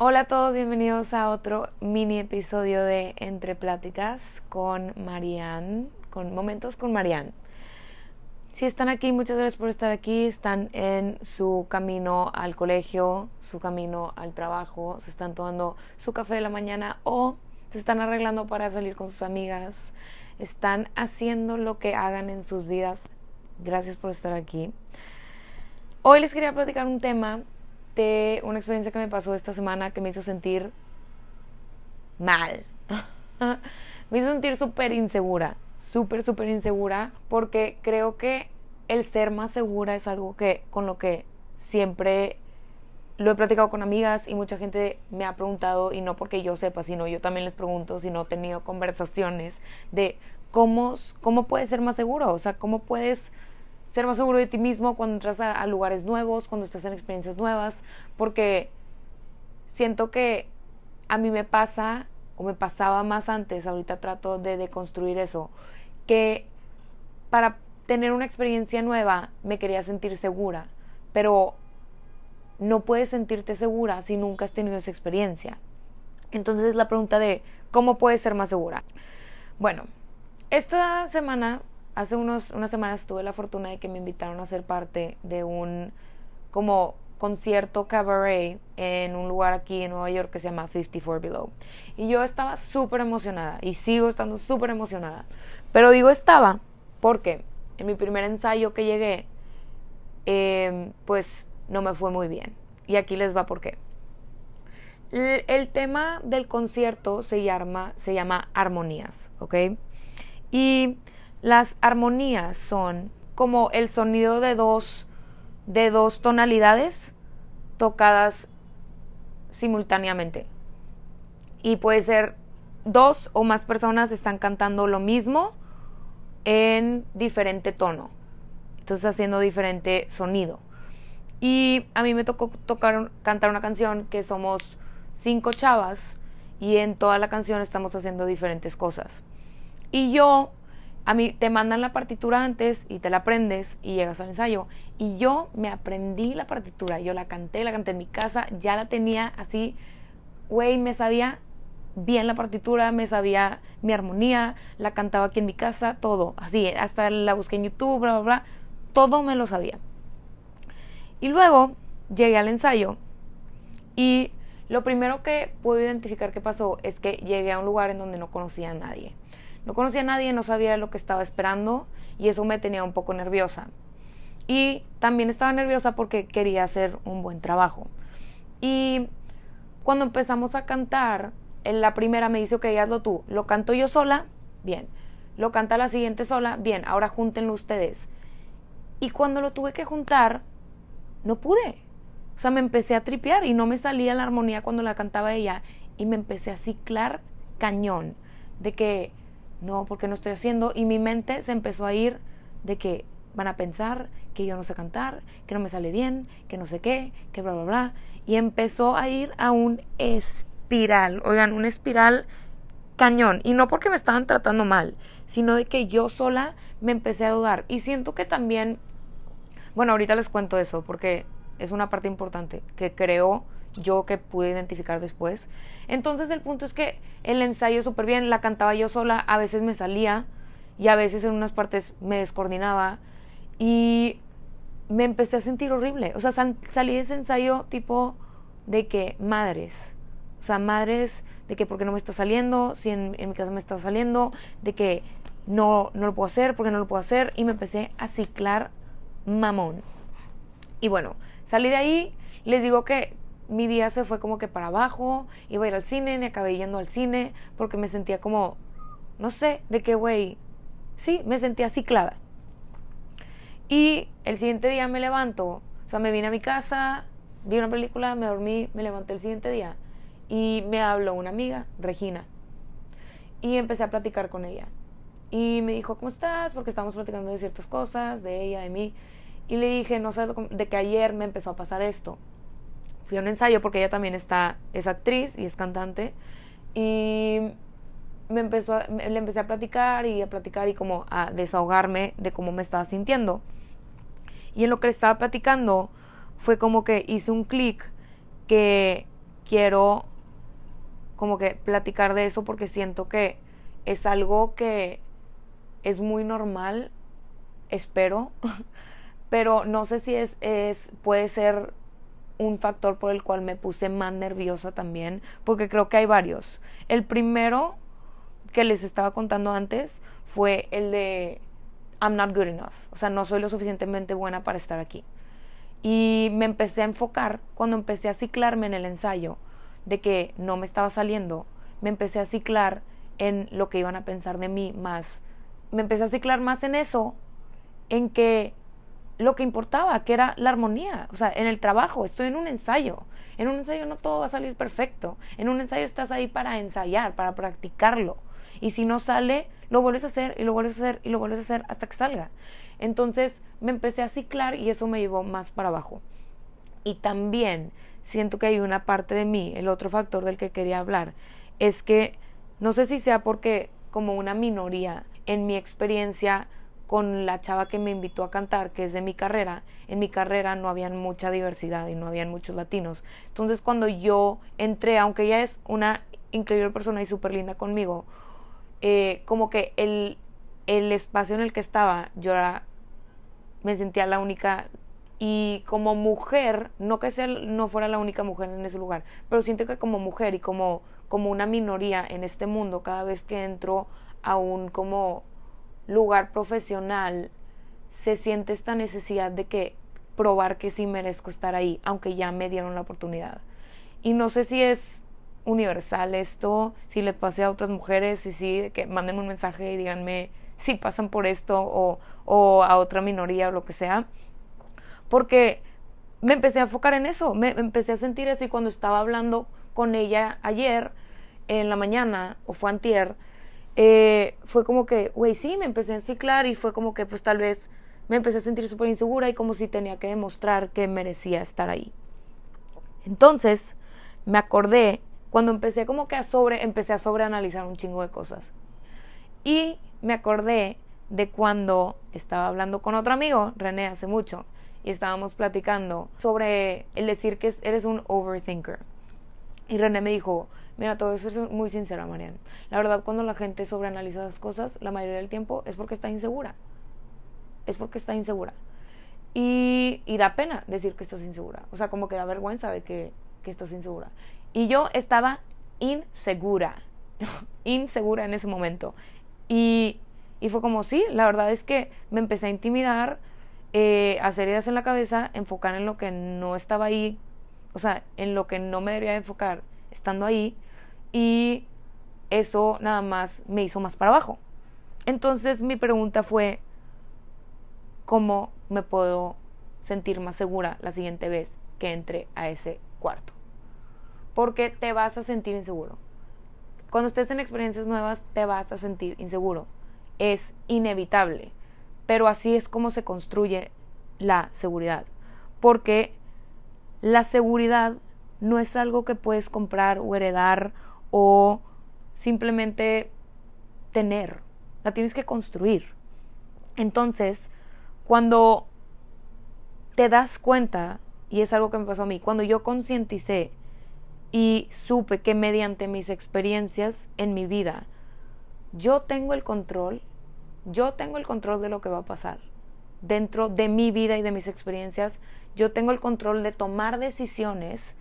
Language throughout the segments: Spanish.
Hola a todos, bienvenidos a otro mini episodio de Entre Pláticas con Marianne, con Momentos con Marianne. Si están aquí, muchas gracias por estar aquí. Están en su camino al colegio, su camino al trabajo, se están tomando su café de la mañana o se están arreglando para salir con sus amigas. Están haciendo lo que hagan en sus vidas. Gracias por estar aquí. Hoy les quería platicar un tema una experiencia que me pasó esta semana que me hizo sentir mal. me hizo sentir súper insegura, súper, súper insegura, porque creo que el ser más segura es algo que con lo que siempre lo he platicado con amigas y mucha gente me ha preguntado, y no porque yo sepa, sino yo también les pregunto, sino he tenido conversaciones de cómo, cómo puedes ser más seguro, o sea, cómo puedes ser más seguro de ti mismo cuando entras a, lugares nuevos, cuando estás en experiencias nuevas, porque siento que a mí me pasa, o me pasaba más antes, ahorita trato de deconstruir eso, que para tener una experiencia nueva me quería sentir segura, pero no puedes sentirte segura si nunca has tenido esa experiencia. Entonces la pregunta de cómo puedes ser más segura. Bueno, esta semana hace unos, unas semanas tuve la fortuna de que me invitaron a ser parte de un como concierto cabaret en un lugar aquí en Nueva York que se llama 54 Below. Y yo estaba súper emocionada y sigo estando súper emocionada. Pero digo estaba porque en mi primer ensayo que llegué, em, pues no me fue muy bien. Y aquí les va por qué. El, tema del concierto se llama, se llama armonías, ¿ok? Y las armonías son como el sonido de dos, de dos tonalidades tocadas simultáneamente. Y puede ser dos o más personas están cantando lo mismo en diferente tono. Entonces haciendo diferente sonido. Y a mí me tocó tocar, cantar una canción que somos cinco chavas y en toda la canción estamos haciendo diferentes cosas. Y yo a mí te mandan la partitura antes y te la aprendes y llegas al ensayo. Y yo me aprendí la partitura, yo la canté, la canté en mi casa, ya la tenía así, güey, me sabía bien la partitura, me sabía mi armonía, la cantaba aquí en mi casa, todo, así, hasta la busqué en YouTube, bla, bla, bla, todo me lo sabía. Y luego llegué al ensayo y lo primero que puedo identificar que pasó es que llegué a un lugar en donde no conocía a nadie. No conocía a nadie, no sabía lo que estaba esperando y eso me tenía un poco nerviosa. Y también estaba nerviosa porque quería hacer un buen trabajo. Y cuando empezamos a cantar, en la primera me dice, ok, hazlo tú. Lo canto yo sola, bien. Lo canta la siguiente sola, bien. Ahora júntenlo ustedes. Y cuando lo tuve que juntar, no pude. O sea, me empecé a tripear y no me salía la armonía cuando la cantaba ella. Y me empecé a ciclar cañón. De que no, porque no estoy haciendo. Y mi mente se empezó a ir de que van a pensar que yo no sé cantar, que no me sale bien, que no sé qué, que bla, bla, bla. Y empezó a ir a un espiral, oigan, un espiral cañón. Y no porque me estaban tratando mal, sino de que yo sola me empecé a dudar. Y siento que también, bueno, ahorita les cuento eso, porque es una parte importante, que creo yo que pude identificar después. Entonces el punto es que el ensayo súper bien, la cantaba yo sola, a veces me salía y a veces en unas partes me descoordinaba y me empecé a sentir horrible. O sea, salí de ese ensayo tipo de que madres, o sea, madres de que porque no me está saliendo, si en, en mi casa me está saliendo, de que no, no lo puedo hacer, porque no lo puedo hacer y me empecé a ciclar mamón. Y bueno, salí de ahí, les digo que mi día se fue como que para abajo, iba a ir al cine, me acabé yendo al cine porque me sentía como, no sé, de qué güey, sí, me sentía ciclada. Y el siguiente día me levanto, o sea, me vine a mi casa, vi una película, me dormí, me levanté el siguiente día y me habló una amiga, Regina, y empecé a platicar con ella. Y me dijo, ¿cómo estás? Porque estábamos platicando de ciertas cosas, de ella, de mí. Y le dije, no sé, de que ayer me empezó a pasar esto fui a un ensayo porque ella también está, es actriz y es cantante. Y me empezó le empecé a platicar y a platicar y como a desahogarme de cómo me estaba sintiendo. Y en lo que estaba platicando fue como que hice un clic que quiero como que platicar de eso porque siento que es algo que es muy normal, espero, pero no sé si es, es puede ser un factor por el cual me puse más nerviosa también, porque creo que hay varios. El primero que les estaba contando antes fue el de I'm not good enough, o sea, no soy lo suficientemente buena para estar aquí. Y me empecé a enfocar cuando empecé a ciclarme en el ensayo de que no me estaba saliendo, me empecé a ciclar en lo que iban a pensar de mí más. Me empecé a ciclar más en eso, en que lo que importaba, que era la armonía. O sea, en el trabajo, estoy en un ensayo. En un ensayo no todo va a salir perfecto. En un ensayo estás ahí para ensayar, para practicarlo. Y si no sale, lo vuelves a hacer y lo vuelves a hacer y lo vuelves a hacer hasta que salga. Entonces me empecé a ciclar y eso me llevó más para abajo. Y también siento que hay una parte de mí, el otro factor del que quería hablar, es que no sé si sea porque como una minoría en mi experiencia con la chava que me invitó a cantar, que es de mi carrera, en mi carrera no habían mucha diversidad y no habían muchos latinos. Entonces cuando yo entré, aunque ella es una increíble persona y súper linda conmigo, eh, como que el, el espacio en el que estaba, yo me sentía la única y como mujer, no que sea, no fuera la única mujer en ese lugar, pero siento que como mujer y como, como una minoría en este mundo, cada vez que entro a un como lugar profesional, se siente esta necesidad de que probar que sí merezco estar ahí, aunque ya me dieron la oportunidad. Y no sé si es universal esto, si le pase a otras mujeres, y sí, que manden un mensaje y díganme si pasan por esto o, o a otra minoría o lo que sea. Porque me empecé a enfocar en eso, me empecé a sentir eso y cuando estaba hablando con ella ayer en la mañana o fue antier, eh, fue como que, güey, sí, me empecé a enciclar y fue como que pues tal vez me empecé a sentir súper insegura y como si tenía que demostrar que merecía estar ahí. Entonces, me acordé cuando empecé como que a sobre, empecé a sobreanalizar un chingo de cosas. Y me acordé de cuando estaba hablando con otro amigo, René, hace mucho, y estábamos platicando sobre el decir que eres un overthinker. Y René me dijo, Mira, todo eso es muy sincera, Marian. La verdad, cuando la gente sobreanaliza las cosas, la mayoría del tiempo es porque está insegura. Es porque está insegura. Y, y da pena decir que estás insegura. O sea, como que da vergüenza de que, que estás insegura. Y yo estaba insegura. insegura en ese momento. Y, y, fue como, sí, la verdad es que me empecé a intimidar, eh, hacer ideas en la cabeza, enfocar en lo que no estaba ahí, o sea, en lo que no me debería enfocar estando ahí y eso nada más me hizo más para abajo. Entonces mi pregunta fue, ¿cómo me puedo sentir más segura la siguiente vez que entre a ese cuarto? Porque te vas a sentir inseguro. Cuando estés en experiencias nuevas, te vas a sentir inseguro. Es inevitable. Pero así es como se construye la seguridad. Porque la seguridad no es algo que puedes comprar o heredar o simplemente tener, la tienes que construir. Entonces, cuando te das cuenta, y es algo que me pasó a mí, cuando yo concienticé y supe que mediante mis experiencias en mi vida, yo tengo el control, yo tengo el control de lo que va a pasar. Dentro de mi vida y de mis experiencias, yo tengo el control de tomar decisiones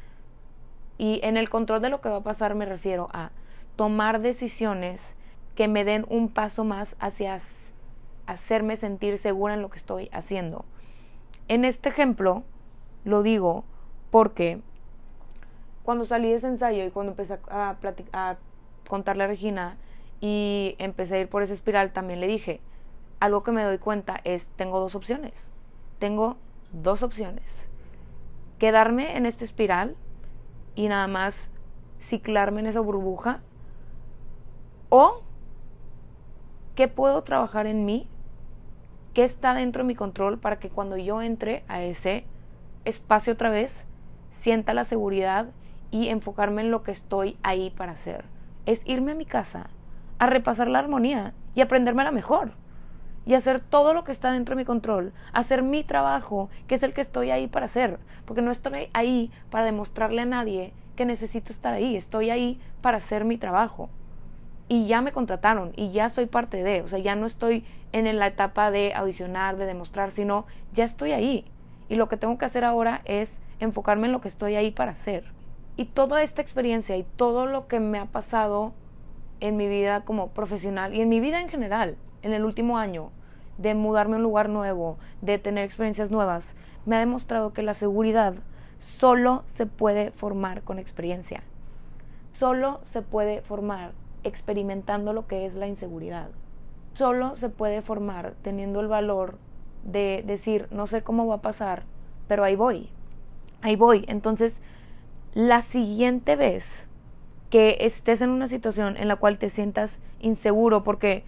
y en el control de lo que va a pasar me refiero a tomar decisiones que me den un paso más hacia hacerme sentir segura en lo que estoy haciendo. En este ejemplo lo digo porque cuando salí de ese ensayo y cuando empecé a, contarle a Regina y empecé a ir por esa espiral, también le dije, algo que me doy cuenta es, tengo dos opciones. Tengo dos opciones. Quedarme en esta espiral y nada más ciclarme en esa burbuja? ¿O qué puedo trabajar en mí? ¿Qué está dentro de mi control para que cuando yo entre a ese espacio otra vez, sienta la seguridad y enfocarme en lo que estoy ahí para hacer? Es irme a mi casa, a repasar la armonía y aprenderme la mejor y hacer todo lo que está dentro de mi control, hacer mi trabajo, que es el que estoy ahí para hacer, porque no estoy ahí para demostrarle a nadie que necesito estar ahí, estoy ahí para hacer mi trabajo. Y ya me contrataron y ya soy parte de, o sea, ya no estoy en la etapa de audicionar, de demostrar, sino ya estoy ahí. Y lo que tengo que hacer ahora es enfocarme en lo que estoy ahí para hacer. Y toda esta experiencia y todo lo que me ha pasado en mi vida como profesional y en mi vida en general, en el último año, de mudarme a un lugar nuevo, de tener experiencias nuevas, me ha demostrado que la seguridad solo se puede formar con experiencia. Solo se puede formar experimentando lo que es la inseguridad. Solo se puede formar teniendo el valor de decir, no sé cómo va a pasar, pero ahí voy. Ahí voy. Entonces, la siguiente vez que estés en una situación en la cual te sientas inseguro porque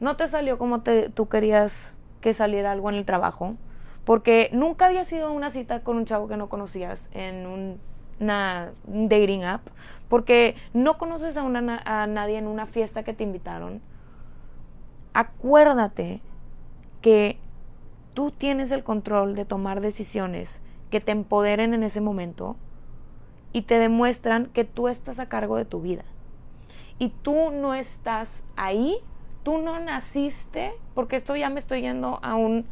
no te salió como tú querías que saliera algo en el trabajo, porque nunca había sido una cita con un chavo que no conocías en un, dating app, porque no conoces a, a nadie en una fiesta que te invitaron, acuérdate que tú tienes el control de tomar decisiones que te empoderen en ese momento y te demuestran que tú estás a cargo de tu vida. Y tú no estás ahí tú no naciste, porque esto ya me estoy yendo a, un,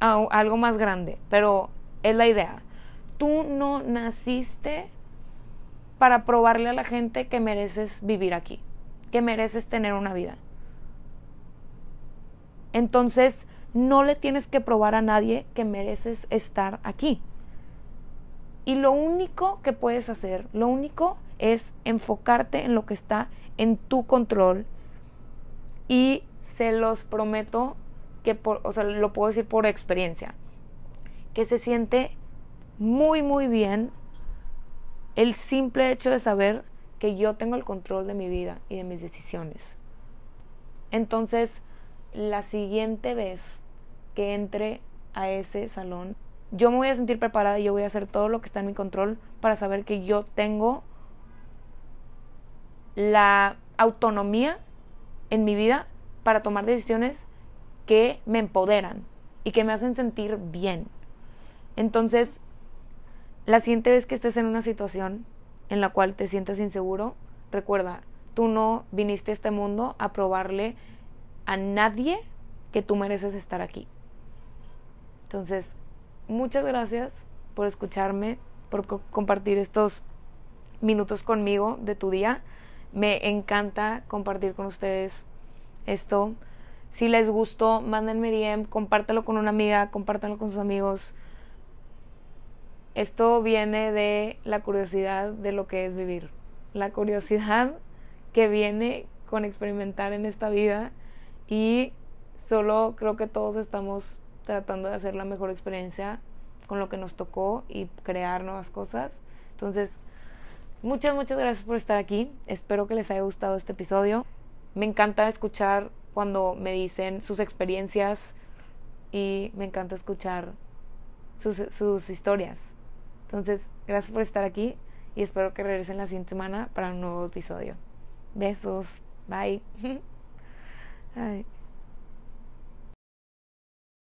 a, algo más grande, pero es la idea. Tú no naciste para probarle a la gente que mereces vivir aquí, que mereces tener una vida. Entonces, no le tienes que probar a nadie que mereces estar aquí. Y lo único que puedes hacer, lo único es enfocarte en lo que está en tu control y se los prometo que por, o sea, lo puedo decir por experiencia, que se siente muy muy bien el simple hecho de saber que yo tengo el control de mi vida y de mis decisiones. Entonces, la siguiente vez que entre a ese salón, yo me voy a sentir preparada y yo voy a hacer todo lo que está en mi control para saber que yo tengo la autonomía en mi vida para tomar decisiones que me empoderan y que me hacen sentir bien. Entonces, la siguiente vez que estés en una situación en la cual te sientes inseguro, recuerda, tú no viniste a este mundo a probarle a nadie que tú mereces estar aquí. Entonces, muchas gracias por escucharme, por compartir estos minutos conmigo de tu día. Me encanta compartir con ustedes esto. Si les gustó, mándenme DM, compártelo con una amiga, compártanlo con sus amigos. Esto viene de la curiosidad de lo que es vivir. La curiosidad que viene con experimentar en esta vida y solo creo que todos estamos tratando de hacer la mejor experiencia con lo que nos tocó y crear nuevas cosas. Entonces, muchas, muchas gracias por estar aquí. Espero que les haya gustado este episodio. Me encanta escuchar cuando me dicen sus experiencias y me encanta escuchar sus, sus historias. Entonces, gracias por estar aquí y espero que regresen la siguiente semana para un nuevo episodio. Besos. Bye.